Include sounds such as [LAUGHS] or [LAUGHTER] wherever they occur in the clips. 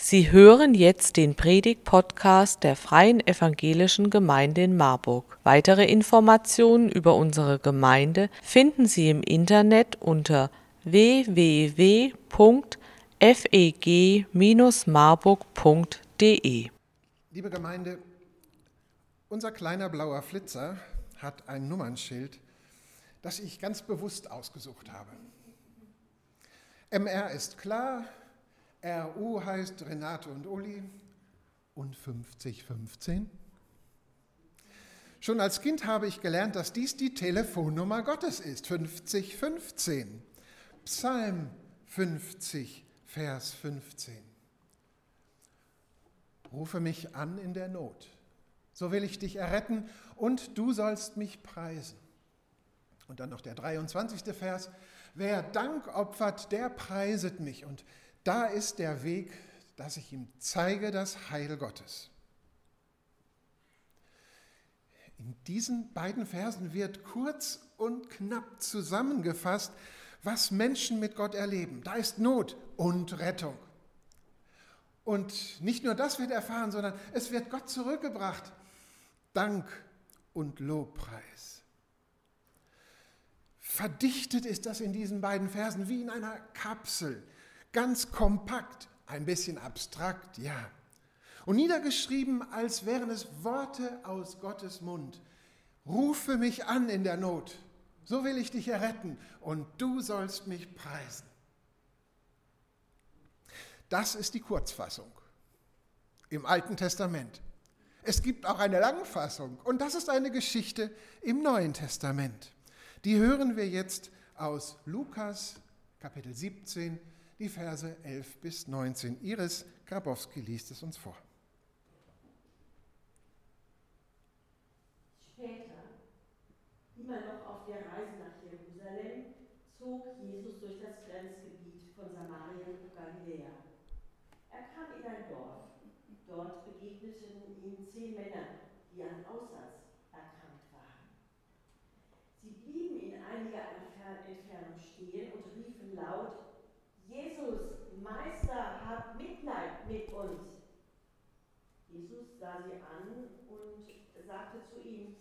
Sie hören jetzt den Predig-Podcast der Freien Evangelischen Gemeinde in Marburg. Weitere Informationen über unsere Gemeinde finden Sie im Internet unter www.feg-marburg.de. Liebe Gemeinde, unser kleiner blauer Flitzer hat ein Nummernschild, das ich ganz bewusst ausgesucht habe. MR ist klar, RU heißt Renate und Uli und 5015. Schon als Kind habe ich gelernt, dass dies die Telefonnummer Gottes ist, 5015. Psalm 50, Vers 15. Rufe mich an in der Not, so will ich dich erretten und du sollst mich preisen. Und dann noch der 23. Vers, wer Dank opfert, der preiset mich. Und da ist der Weg, dass ich ihm zeige das Heil Gottes. In diesen beiden Versen wird kurz und knapp zusammengefasst, was Menschen mit Gott erleben. Da ist Not und Rettung. Und nicht nur das wird erfahren, sondern es wird Gott zurückgebracht. Dank und Lobpreis. Verdichtet ist das in diesen beiden Versen wie in einer Kapsel ganz kompakt, ein bisschen abstrakt, ja. Und niedergeschrieben, als wären es Worte aus Gottes Mund. Rufe mich an in der Not, so will ich dich erretten und du sollst mich preisen. Das ist die Kurzfassung im Alten Testament. Es gibt auch eine Langfassung und das ist eine Geschichte im Neuen Testament. Die hören wir jetzt aus Lukas Kapitel 17, die Verse 11 bis 19. Iris Grabowski liest es uns vor. Später, immer noch auf der Reise nach Jerusalem, zog Jesus durch das Grenzgebiet von Samarien und Galiläa. Er kam in ein Dorf. Dort begegneten ihm zehn Männer, die an Aussatz erkrankt waren. Sie blieben in einiger Entfernung stehen und riefen laut, Jesus, Meister, hab Mitleid mit uns. Jesus sah sie an und sagte zu ihnen,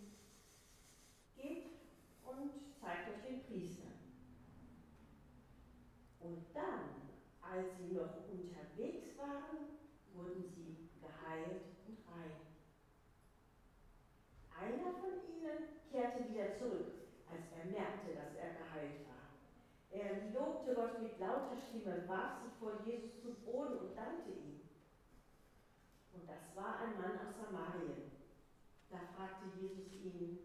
geht und zeigt euch den Priester. Und dann, als sie noch unterwegs waren, wurden sie geheilt und rein. Einer von ihnen kehrte wieder zurück, als er merkte, dass er geheilt war. Er lobte Gott mit lauter Stimme, warf sich vor Jesus zu Boden und dankte ihm. Und das war ein Mann aus Samarien. Da fragte Jesus ihn,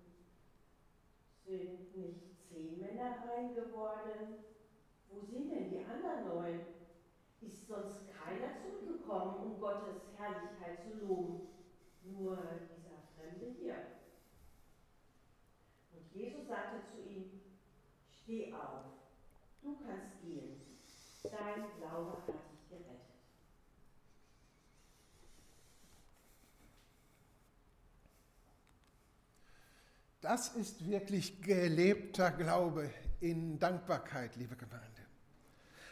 sind nicht zehn Männer rein geworden? Wo sind denn die anderen neun? Ist sonst keiner zurückgekommen, um Gottes Herrlichkeit zu loben? Nur dieser Fremde hier. Und Jesus sagte zu ihm, steh auf Du kannst gehen. Dein Glaube hat dich gerettet. Das ist wirklich gelebter Glaube in Dankbarkeit, liebe Gemeinde.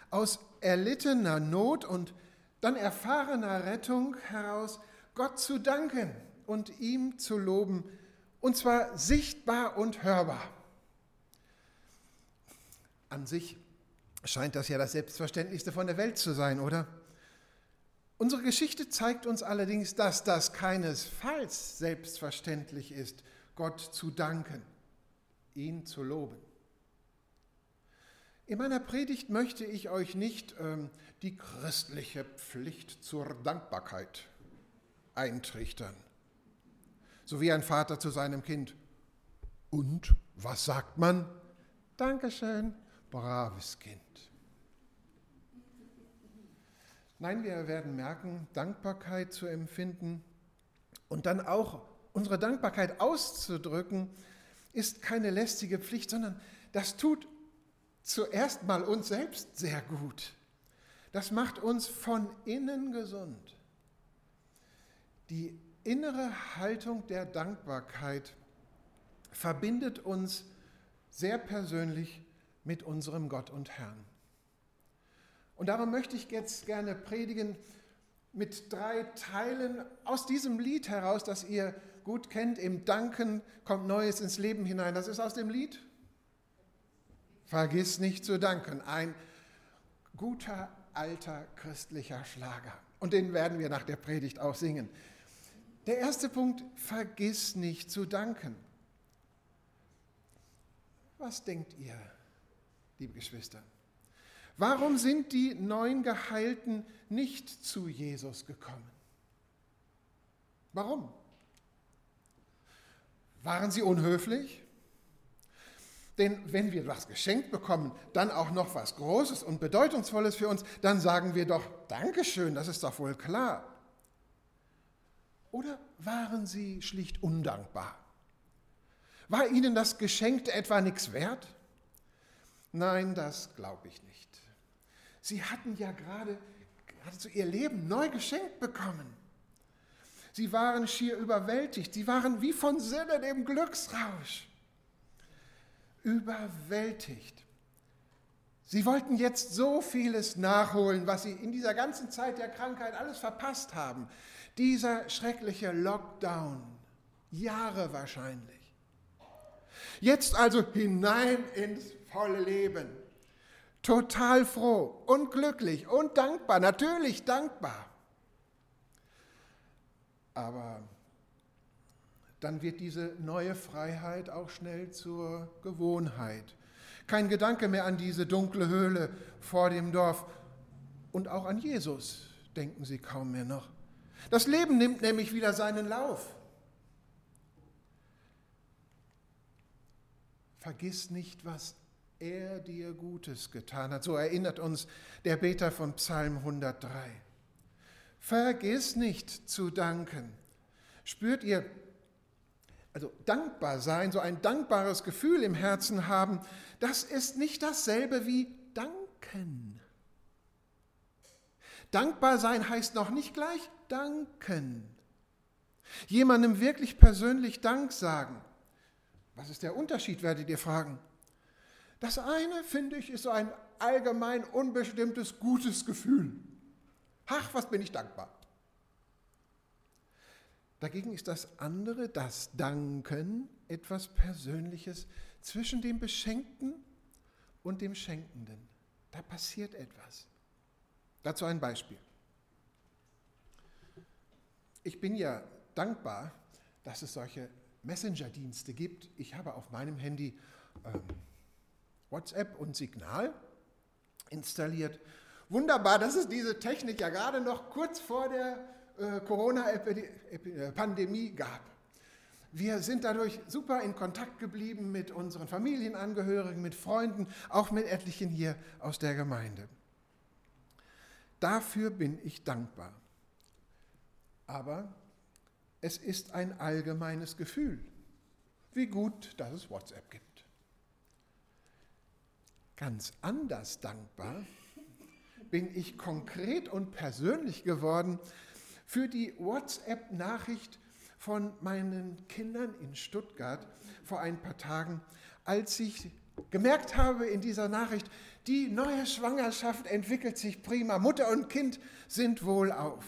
Aus erlittener Not und dann erfahrener Rettung heraus Gott zu danken und ihm zu loben, und zwar sichtbar und hörbar. An sich scheint das ja das Selbstverständlichste von der Welt zu sein, oder? Unsere Geschichte zeigt uns allerdings, dass das keinesfalls selbstverständlich ist, Gott zu danken, ihn zu loben. In meiner Predigt möchte ich euch nicht ähm, die christliche Pflicht zur Dankbarkeit eintrichtern, so wie ein Vater zu seinem Kind. Und was sagt man? Dankeschön, braves Kind. Nein, wir werden merken, Dankbarkeit zu empfinden und dann auch unsere Dankbarkeit auszudrücken, ist keine lästige Pflicht, sondern das tut zuerst mal uns selbst sehr gut. Das macht uns von innen gesund. Die innere Haltung der Dankbarkeit verbindet uns sehr persönlich mit unserem Gott und Herrn. Und darum möchte ich jetzt gerne predigen mit drei Teilen aus diesem Lied heraus, das ihr gut kennt. Im Danken kommt Neues ins Leben hinein. Das ist aus dem Lied. Vergiss nicht zu danken. Ein guter alter christlicher Schlager. Und den werden wir nach der Predigt auch singen. Der erste Punkt, vergiss nicht zu danken. Was denkt ihr, liebe Geschwister? Warum sind die neun Geheilten nicht zu Jesus gekommen? Warum? Waren sie unhöflich? Denn wenn wir was geschenkt bekommen, dann auch noch was Großes und Bedeutungsvolles für uns, dann sagen wir doch Dankeschön, das ist doch wohl klar. Oder waren sie schlicht undankbar? War ihnen das Geschenkte etwa nichts wert? Nein, das glaube ich nicht. Sie hatten ja gerade geradezu ihr Leben neu geschenkt bekommen. Sie waren schier überwältigt. Sie waren wie von Sinne dem Glücksrausch. Überwältigt. Sie wollten jetzt so vieles nachholen, was sie in dieser ganzen Zeit der Krankheit alles verpasst haben. Dieser schreckliche Lockdown, Jahre wahrscheinlich. Jetzt also hinein ins volle Leben. Total froh und glücklich und dankbar, natürlich dankbar. Aber dann wird diese neue Freiheit auch schnell zur Gewohnheit. Kein Gedanke mehr an diese dunkle Höhle vor dem Dorf und auch an Jesus denken sie kaum mehr noch. Das Leben nimmt nämlich wieder seinen Lauf. Vergiss nicht, was er dir Gutes getan hat. So erinnert uns der Beter von Psalm 103. Vergiss nicht zu danken. Spürt ihr, also dankbar sein, so ein dankbares Gefühl im Herzen haben, das ist nicht dasselbe wie danken. Dankbar sein heißt noch nicht gleich danken. Jemandem wirklich persönlich Dank sagen. Was ist der Unterschied, werdet ihr fragen? Das eine, finde ich, ist so ein allgemein unbestimmtes gutes Gefühl. Ach, was bin ich dankbar. Dagegen ist das andere, das Danken, etwas Persönliches zwischen dem Beschenkten und dem Schenkenden. Da passiert etwas. Dazu ein Beispiel. Ich bin ja dankbar, dass es solche Messenger-Dienste gibt. Ich habe auf meinem Handy ähm, WhatsApp und Signal installiert. Wunderbar, dass es diese Technik ja gerade noch kurz vor der äh, Corona-Pandemie äh, gab. Wir sind dadurch super in Kontakt geblieben mit unseren Familienangehörigen, mit Freunden, auch mit etlichen hier aus der Gemeinde. Dafür bin ich dankbar. Aber es ist ein allgemeines Gefühl, wie gut, dass es WhatsApp gibt. Ganz anders dankbar bin ich konkret und persönlich geworden, für die WhatsApp-Nachricht von meinen Kindern in Stuttgart vor ein paar Tagen, als ich gemerkt habe in dieser Nachricht, die neue Schwangerschaft entwickelt sich prima, Mutter und Kind sind wohlauf.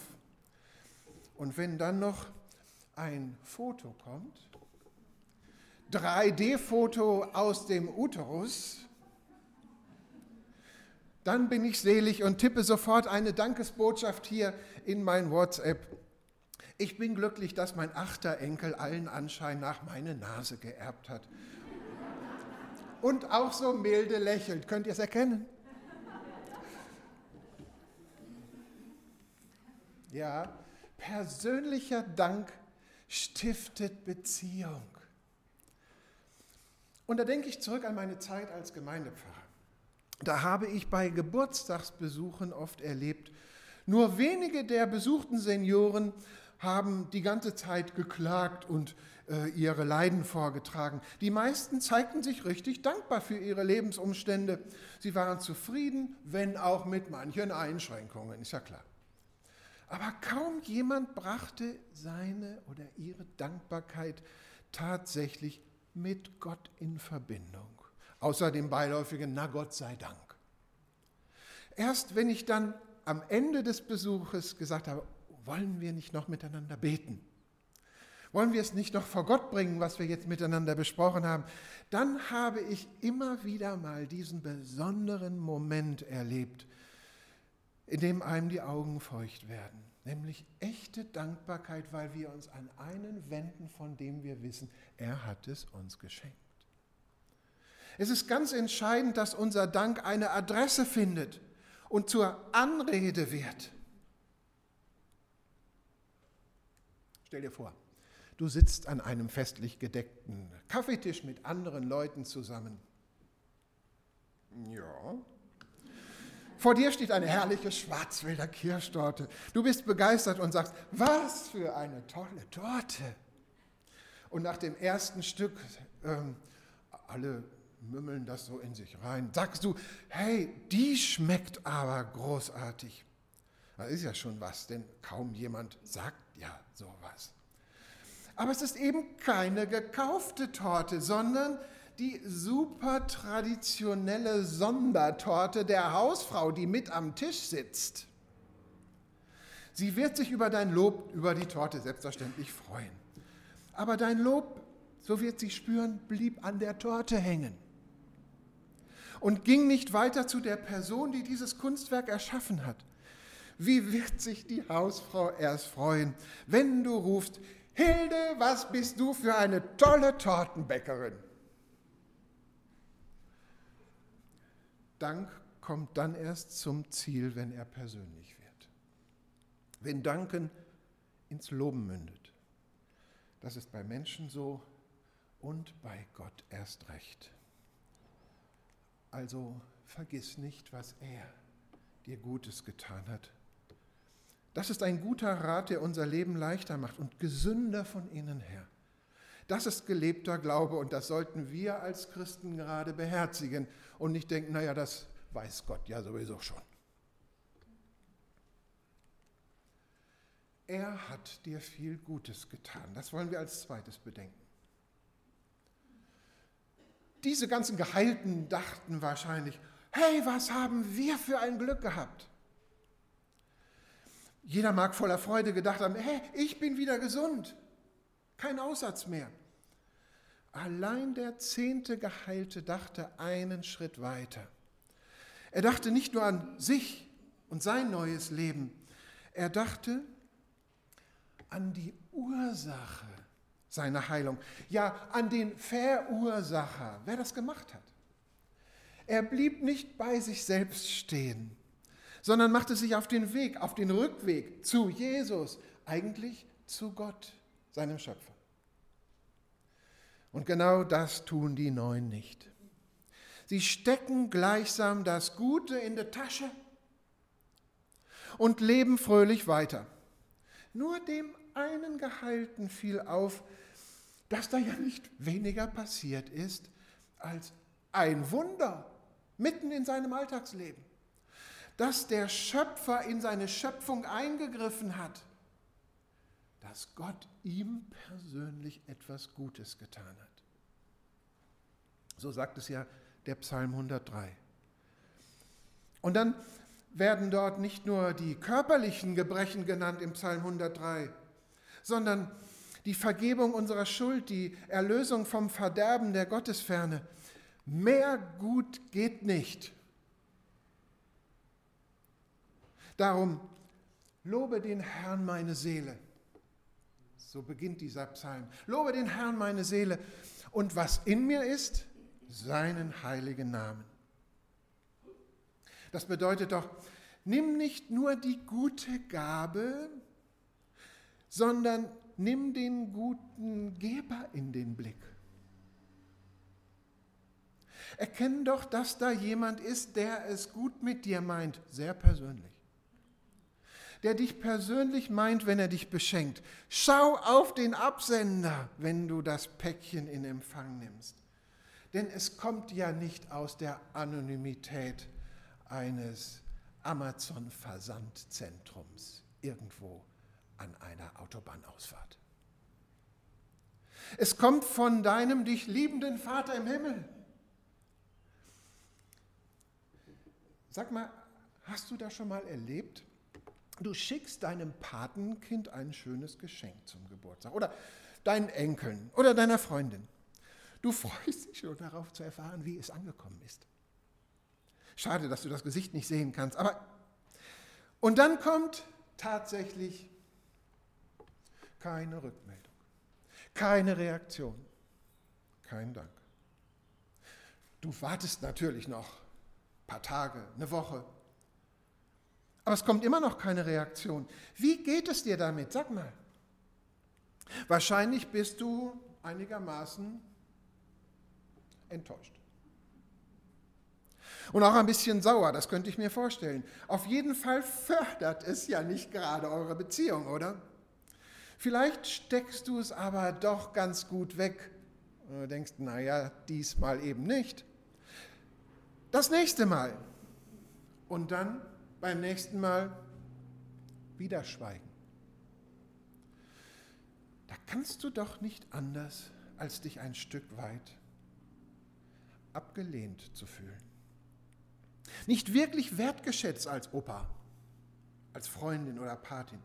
Und wenn dann noch ein Foto kommt, 3D-Foto aus dem Uterus, dann bin ich selig und tippe sofort eine Dankesbotschaft hier in mein WhatsApp. Ich bin glücklich, dass mein achter Enkel allen Anschein nach meine Nase geerbt hat. Und auch so milde lächelt. Könnt ihr es erkennen? Ja, persönlicher Dank stiftet Beziehung. Und da denke ich zurück an meine Zeit als Gemeindepfarrer. Da habe ich bei Geburtstagsbesuchen oft erlebt, nur wenige der besuchten Senioren haben die ganze Zeit geklagt und äh, ihre Leiden vorgetragen. Die meisten zeigten sich richtig dankbar für ihre Lebensumstände. Sie waren zufrieden, wenn auch mit manchen Einschränkungen, ist ja klar. Aber kaum jemand brachte seine oder ihre Dankbarkeit tatsächlich mit Gott in Verbindung, außer dem beiläufigen Na Gott sei Dank. Erst wenn ich dann am Ende des Besuches gesagt habe, wollen wir nicht noch miteinander beten? Wollen wir es nicht noch vor Gott bringen, was wir jetzt miteinander besprochen haben? Dann habe ich immer wieder mal diesen besonderen Moment erlebt, in dem einem die Augen feucht werden. Nämlich echte Dankbarkeit, weil wir uns an einen wenden, von dem wir wissen, er hat es uns geschenkt. Es ist ganz entscheidend, dass unser Dank eine Adresse findet und zur Anrede wird. Stell dir vor, Du sitzt an einem festlich gedeckten Kaffeetisch mit anderen Leuten zusammen. Ja. Vor dir steht eine herrliche Schwarzwälder Kirschtorte. Du bist begeistert und sagst, was für eine tolle Torte. Und nach dem ersten Stück, ähm, alle mümmeln das so in sich rein, sagst du, hey, die schmeckt aber großartig. Das ist ja schon was, denn kaum jemand sagt ja sowas. Aber es ist eben keine gekaufte Torte, sondern die super traditionelle Sondertorte der Hausfrau, die mit am Tisch sitzt. Sie wird sich über dein Lob über die Torte selbstverständlich freuen. Aber dein Lob, so wird sie spüren, blieb an der Torte hängen und ging nicht weiter zu der Person, die dieses Kunstwerk erschaffen hat. Wie wird sich die Hausfrau erst freuen, wenn du rufst, Hilde, was bist du für eine tolle Tortenbäckerin? Dank kommt dann erst zum Ziel, wenn er persönlich wird. Wenn Danken ins Loben mündet. Das ist bei Menschen so und bei Gott erst recht. Also vergiss nicht, was er dir Gutes getan hat das ist ein guter Rat, der unser Leben leichter macht und gesünder von innen her. Das ist gelebter Glaube und das sollten wir als Christen gerade beherzigen und nicht denken, naja, das weiß Gott ja sowieso schon. Er hat dir viel Gutes getan. Das wollen wir als zweites bedenken. Diese ganzen Geheilten dachten wahrscheinlich, hey, was haben wir für ein Glück gehabt? Jeder mag voller Freude gedacht haben, hey, ich bin wieder gesund. Kein Aussatz mehr. Allein der zehnte Geheilte dachte einen Schritt weiter. Er dachte nicht nur an sich und sein neues Leben, er dachte an die Ursache seiner Heilung, ja an den Verursacher, wer das gemacht hat. Er blieb nicht bei sich selbst stehen sondern machte sich auf den Weg, auf den Rückweg zu Jesus, eigentlich zu Gott, seinem Schöpfer. Und genau das tun die Neuen nicht. Sie stecken gleichsam das Gute in der Tasche und leben fröhlich weiter. Nur dem einen Geheilten fiel auf, dass da ja nicht weniger passiert ist als ein Wunder mitten in seinem Alltagsleben dass der Schöpfer in seine Schöpfung eingegriffen hat, dass Gott ihm persönlich etwas Gutes getan hat. So sagt es ja der Psalm 103. Und dann werden dort nicht nur die körperlichen Gebrechen genannt im Psalm 103, sondern die Vergebung unserer Schuld, die Erlösung vom Verderben der Gottesferne. Mehr gut geht nicht. Darum lobe den Herrn meine Seele. So beginnt dieser Psalm. Lobe den Herrn meine Seele und was in mir ist, seinen heiligen Namen. Das bedeutet doch, nimm nicht nur die gute Gabe, sondern nimm den guten Geber in den Blick. Erkenn doch, dass da jemand ist, der es gut mit dir meint, sehr persönlich der dich persönlich meint, wenn er dich beschenkt. Schau auf den Absender, wenn du das Päckchen in Empfang nimmst. Denn es kommt ja nicht aus der Anonymität eines Amazon-Versandzentrums irgendwo an einer Autobahnausfahrt. Es kommt von deinem dich liebenden Vater im Himmel. Sag mal, hast du das schon mal erlebt, Du schickst deinem Patenkind ein schönes Geschenk zum Geburtstag oder deinen Enkeln oder deiner Freundin. Du freust dich schon darauf zu erfahren, wie es angekommen ist. Schade, dass du das Gesicht nicht sehen kannst, aber und dann kommt tatsächlich keine Rückmeldung, keine Reaktion, kein Dank. Du wartest natürlich noch ein paar Tage, eine Woche, aber es kommt immer noch keine Reaktion. Wie geht es dir damit? Sag mal. Wahrscheinlich bist du einigermaßen enttäuscht. Und auch ein bisschen sauer, das könnte ich mir vorstellen. Auf jeden Fall fördert es ja nicht gerade eure Beziehung, oder? Vielleicht steckst du es aber doch ganz gut weg und du denkst, naja, diesmal eben nicht. Das nächste Mal. Und dann beim nächsten Mal wieder schweigen. Da kannst du doch nicht anders, als dich ein Stück weit abgelehnt zu fühlen. Nicht wirklich wertgeschätzt als Opa, als Freundin oder Patin.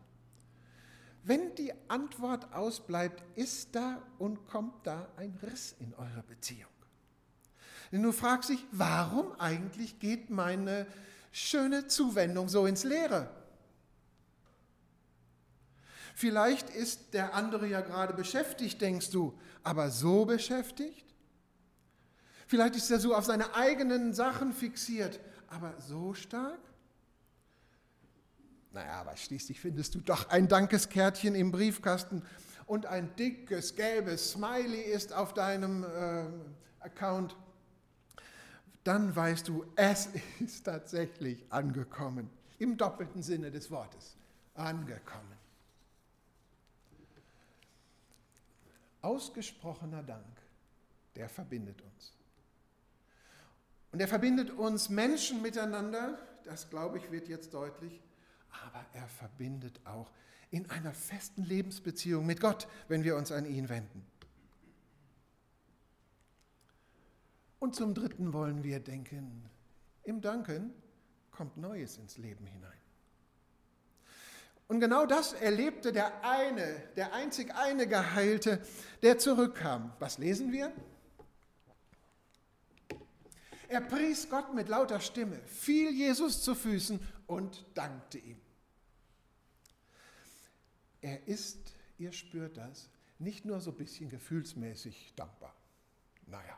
Wenn die Antwort ausbleibt, ist da und kommt da ein Riss in eurer Beziehung. Denn du fragst dich, warum eigentlich geht meine schöne Zuwendung so ins Leere? Vielleicht ist der andere ja gerade beschäftigt, denkst du, aber so beschäftigt? Vielleicht ist er so auf seine eigenen Sachen fixiert, aber so stark? Naja, aber schließlich findest du doch ein Dankeskärtchen im Briefkasten und ein dickes gelbes Smiley ist auf deinem äh, Account. Dann weißt du, es [LAUGHS] ist tatsächlich angekommen. Im doppelten Sinne des Wortes. Angekommen. Ausgesprochener Dank, der verbindet uns. Und er verbindet uns Menschen miteinander, das glaube ich wird jetzt deutlich, aber er verbindet auch in einer festen Lebensbeziehung mit Gott, wenn wir uns an ihn wenden. Und zum Dritten wollen wir denken, im Danken kommt Neues ins Leben hinein. Und genau das erlebte der eine, der einzig eine Geheilte, der zurückkam. Was lesen wir? Er pries Gott mit lauter Stimme, fiel Jesus zu Füßen und dankte ihm. Er ist, ihr spürt das, nicht nur so ein bisschen gefühlsmäßig dankbar. Naja.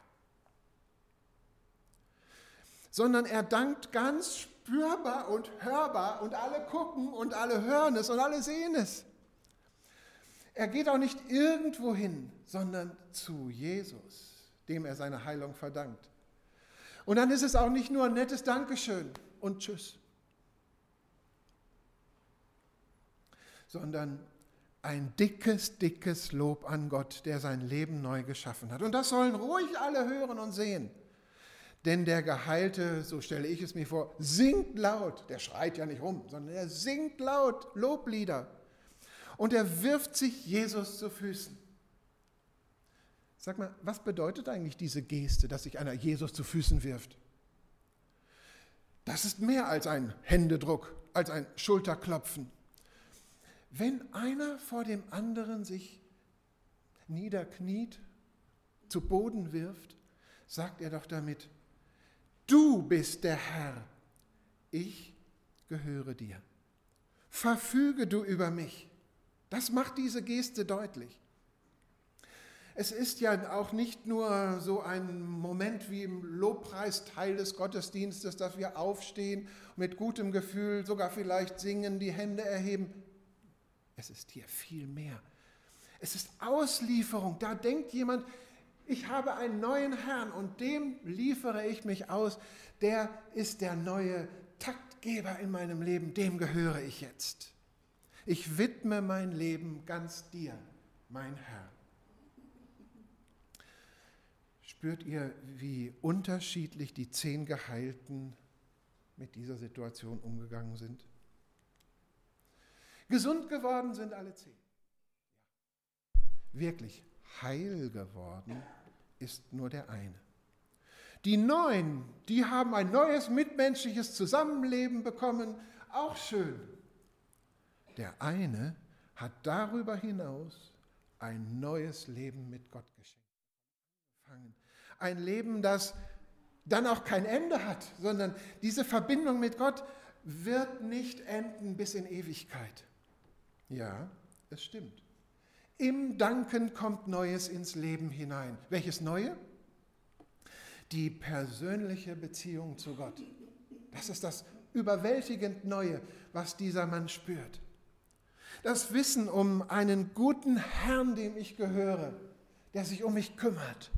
Sondern er dankt ganz spürbar und hörbar und alle gucken und alle hören es und alle sehen es. Er geht auch nicht irgendwo hin, sondern zu Jesus, dem er seine Heilung verdankt. Und dann ist es auch nicht nur ein nettes Dankeschön und Tschüss, sondern ein dickes, dickes Lob an Gott, der sein Leben neu geschaffen hat. Und das sollen ruhig alle hören und sehen. Denn der Geheilte, so stelle ich es mir vor, singt laut. Der schreit ja nicht rum, sondern er singt laut Loblieder. Und er wirft sich Jesus zu Füßen. Sag mal, was bedeutet eigentlich diese Geste, dass sich einer Jesus zu Füßen wirft? Das ist mehr als ein Händedruck, als ein Schulterklopfen. Wenn einer vor dem anderen sich niederkniet, zu Boden wirft, sagt er doch damit, du bist der Herr, ich gehöre dir. Verfüge du über mich. Das macht diese Geste deutlich. Es ist ja auch nicht nur so ein Moment wie im Lobpreisteil des Gottesdienstes, dass wir aufstehen, mit gutem Gefühl sogar vielleicht singen, die Hände erheben. Es ist hier viel mehr. Es ist Auslieferung. Da denkt jemand, ich habe einen neuen Herrn und dem liefere ich mich aus. Der ist der neue Taktgeber in meinem Leben, dem gehöre ich jetzt. Ich widme mein Leben ganz dir, mein Herr. Spürt ihr, wie unterschiedlich die zehn Geheilten mit dieser Situation umgegangen sind? Gesund geworden sind alle zehn. Wirklich heil geworden ist nur der eine. Die neun, die haben ein neues mitmenschliches Zusammenleben bekommen, auch schön. Der eine hat darüber hinaus ein neues Leben mit Gott geschenkt. Ein Leben, das dann auch kein Ende hat, sondern diese Verbindung mit Gott wird nicht enden bis in Ewigkeit. Ja, es stimmt. Im Danken kommt Neues ins Leben hinein. Welches Neue? Die persönliche Beziehung zu Gott. Das ist das überwältigend Neue, was dieser Mann spürt. Das Wissen um einen guten Herrn, dem ich gehöre, der sich um mich kümmert.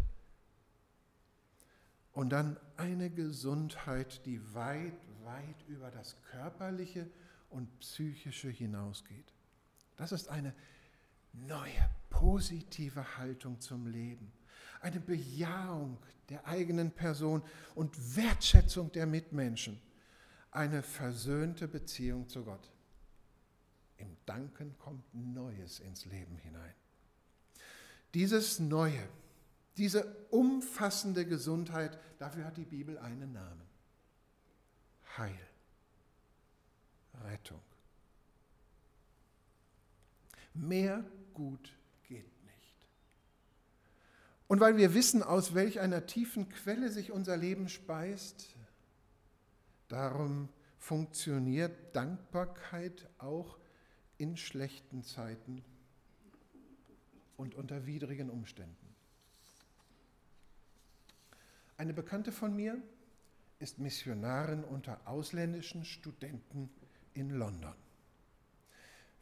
Und dann eine Gesundheit, die weit, weit über das Körperliche und Psychische hinausgeht. Das ist eine neue, positive Haltung zum Leben. Eine Bejahung der eigenen Person und Wertschätzung der Mitmenschen. Eine versöhnte Beziehung zu Gott. Im Danken kommt Neues ins Leben hinein. Dieses Neue, diese umfassende Gesundheit, dafür hat die Bibel einen Namen. Heil. Rettung. Mehr gut geht nicht. Und weil wir wissen, aus welch einer tiefen Quelle sich unser Leben speist, darum funktioniert Dankbarkeit auch in schlechten Zeiten und unter widrigen Umständen. Eine Bekannte von mir ist Missionarin unter ausländischen Studenten in London.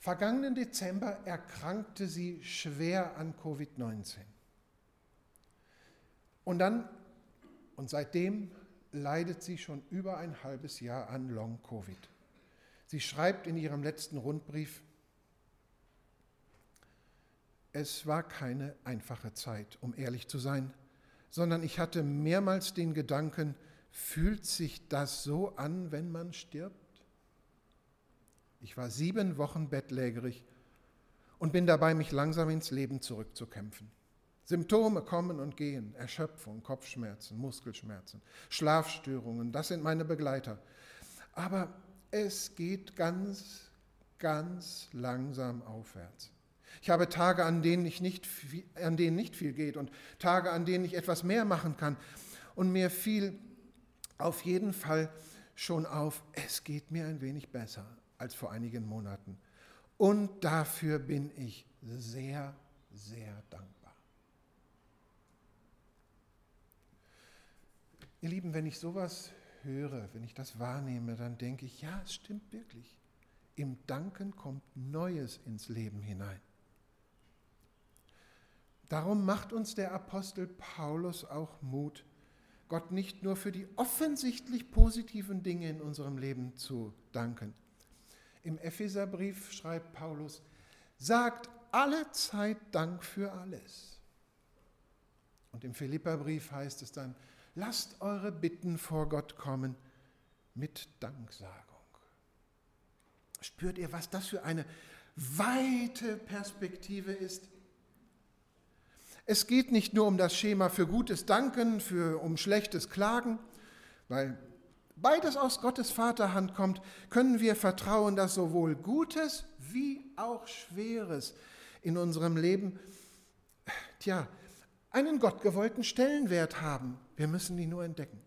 Vergangenen Dezember erkrankte sie schwer an Covid-19. Und dann, und seitdem leidet sie schon über ein halbes Jahr an Long-Covid. Sie schreibt in ihrem letzten Rundbrief, es war keine einfache Zeit, um ehrlich zu sein, sondern ich hatte mehrmals den Gedanken, fühlt sich das so an, wenn man stirbt? Ich war sieben Wochen bettlägerig und bin dabei, mich langsam ins Leben zurückzukämpfen. Symptome kommen und gehen, Erschöpfung, Kopfschmerzen, Muskelschmerzen, Schlafstörungen, das sind meine Begleiter. Aber es geht ganz, ganz langsam aufwärts. Ich habe Tage, an denen, ich nicht, an denen nicht viel geht und Tage, an denen ich etwas mehr machen kann. Und mir fiel auf jeden Fall schon auf, es geht mir ein wenig besser als vor einigen Monaten. Und dafür bin ich sehr, sehr dankbar. Ihr Lieben, wenn ich sowas höre, wenn ich das wahrnehme, dann denke ich, ja, es stimmt wirklich. Im Danken kommt Neues ins Leben hinein. Darum macht uns der Apostel Paulus auch Mut, Gott nicht nur für die offensichtlich positiven Dinge in unserem Leben zu danken. Im Epheserbrief schreibt Paulus, sagt alle Zeit Dank für alles. Und im Philipperbrief heißt es dann, lasst eure Bitten vor Gott kommen mit Danksagung. Spürt ihr, was das für eine weite Perspektive ist? Es geht nicht nur um das Schema für gutes Danken, für, um schlechtes Klagen, weil beides aus Gottes Vaterhand kommt, können wir vertrauen, dass sowohl Gutes wie auch Schweres in unserem Leben, tja, einen gottgewollten Stellenwert haben. Wir müssen ihn nur entdecken.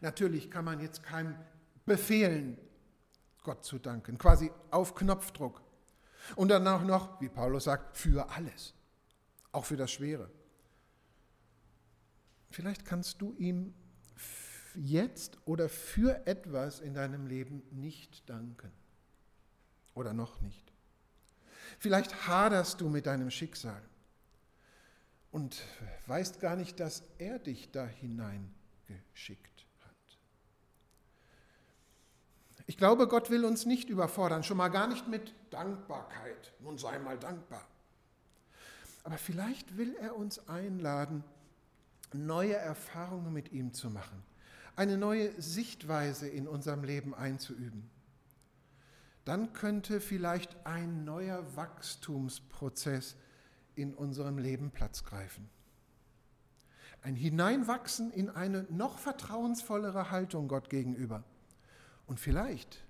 Natürlich kann man jetzt keinem befehlen, Gott zu danken, quasi auf Knopfdruck. Und dann auch noch, wie Paulus sagt, für alles, auch für das Schwere. Vielleicht kannst du ihm jetzt oder für etwas in deinem Leben nicht danken oder noch nicht. Vielleicht haderst du mit deinem Schicksal und weißt gar nicht, dass er dich da hineingeschickt hat. Ich glaube, Gott will uns nicht überfordern, schon mal gar nicht mit Dankbarkeit. Nun sei mal dankbar. Aber vielleicht will er uns einladen, neue Erfahrungen mit ihm zu machen, eine neue Sichtweise in unserem Leben einzuüben. Dann könnte vielleicht ein neuer Wachstumsprozess in unserem Leben Platz greifen. Ein Hineinwachsen in eine noch vertrauensvollere Haltung Gott gegenüber. Und vielleicht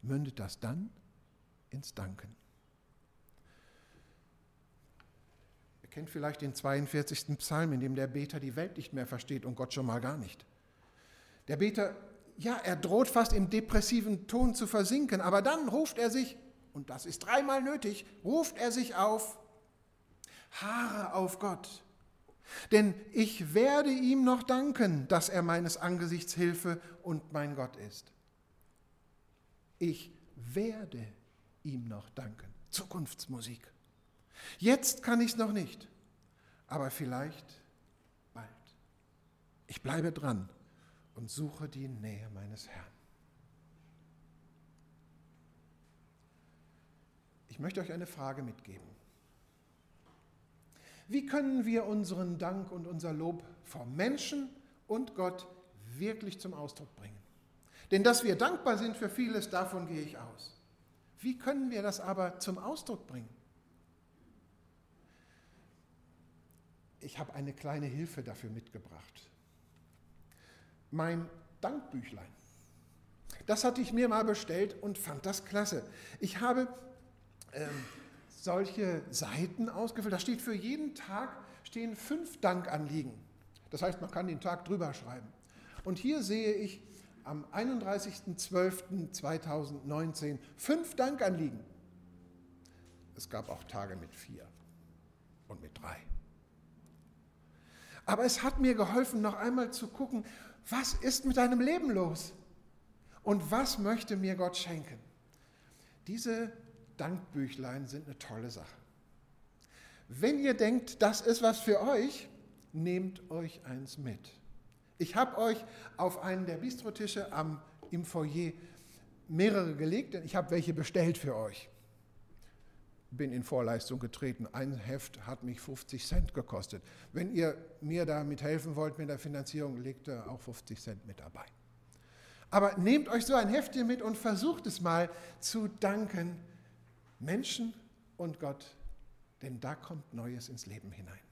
mündet das dann ins Danken. Ihr kennt vielleicht den 42. Psalm, in dem der Beter die Welt nicht mehr versteht und Gott schon mal gar nicht. Der Beter, ja, er droht fast im depressiven Ton zu versinken, aber dann ruft er sich, und das ist dreimal nötig, ruft er sich auf, Haare auf Gott. Denn ich werde ihm noch danken, dass er meines Angesichts Hilfe und mein Gott ist. Ich werde ihm noch danken. Zukunftsmusik. Jetzt kann ich es noch nicht, aber vielleicht bald. Ich bleibe dran und suche die Nähe meines Herrn. Ich möchte euch eine Frage mitgeben. Wie können wir unseren Dank und unser Lob vor Menschen und Gott wirklich zum Ausdruck bringen? Denn dass wir dankbar sind für vieles, davon gehe ich aus. Wie können wir das aber zum Ausdruck bringen? Ich habe eine kleine Hilfe dafür mitgebracht. Mein Dankbüchlein. Das hatte ich mir mal bestellt und fand das klasse. Ich habe ähm, solche Seiten ausgefüllt. Da steht für jeden Tag stehen fünf Dankanliegen. Das heißt, man kann den Tag drüber schreiben. Und hier sehe ich am 31.12.2019 fünf Dankanliegen. Es gab auch Tage mit vier und mit drei. Aber es hat mir geholfen, noch einmal zu gucken, was ist mit deinem Leben los? Und was möchte mir Gott schenken? Diese Dankbüchlein sind eine tolle Sache. Wenn ihr denkt, das ist was für euch, nehmt euch eins mit. Ich habe euch auf einen der Bistrotische am, im Foyer mehrere gelegt, denn ich habe welche bestellt für euch. Bin in Vorleistung getreten. Ein Heft hat mich 50 Cent gekostet. Wenn ihr mir damit helfen wollt mit der Finanzierung, legt ihr auch 50 Cent mit dabei. Aber nehmt euch so ein Heft hier mit und versucht es mal zu danken Menschen und Gott, denn da kommt Neues ins Leben hinein.